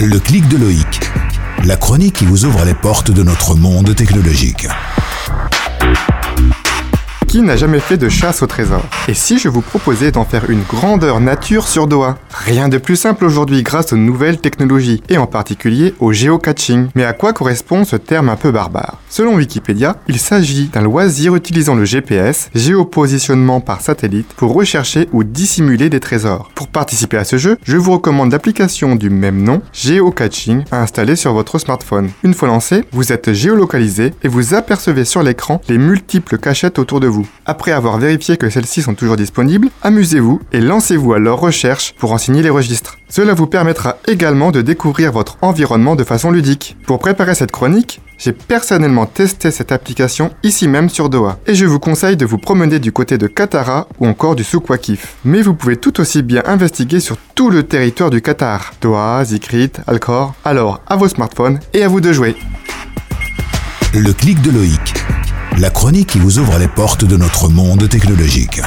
Le clic de Loïc. La chronique qui vous ouvre les portes de notre monde technologique. Qui n'a jamais fait de chasse au trésor Et si je vous proposais d'en faire une grandeur nature sur doigt Rien de plus simple aujourd'hui grâce aux nouvelles technologies, et en particulier au géocaching. Mais à quoi correspond ce terme un peu barbare? Selon Wikipédia, il s'agit d'un loisir utilisant le GPS, géopositionnement par satellite, pour rechercher ou dissimuler des trésors. Pour participer à ce jeu, je vous recommande l'application du même nom, Geocaching, à installer sur votre smartphone. Une fois lancé, vous êtes géolocalisé et vous apercevez sur l'écran les multiples cachettes autour de Après avoir vérifié que celles-ci sont toujours disponibles, amusez-vous et lancez-vous à leur recherche pour en signer les registres. Cela vous permettra également de découvrir votre environnement de façon ludique. Pour préparer cette chronique, j'ai personnellement testé cette application ici même sur Doha et je vous conseille de vous promener du côté de Katara ou encore du souk Wakif. Mais vous pouvez tout aussi bien investiguer sur tout le territoire du Qatar, Doha, Zikrit, Alcor. Alors à vos smartphones et à vous de jouer. Le clic de Loïc. La chronique qui vous ouvre les portes de notre monde technologique.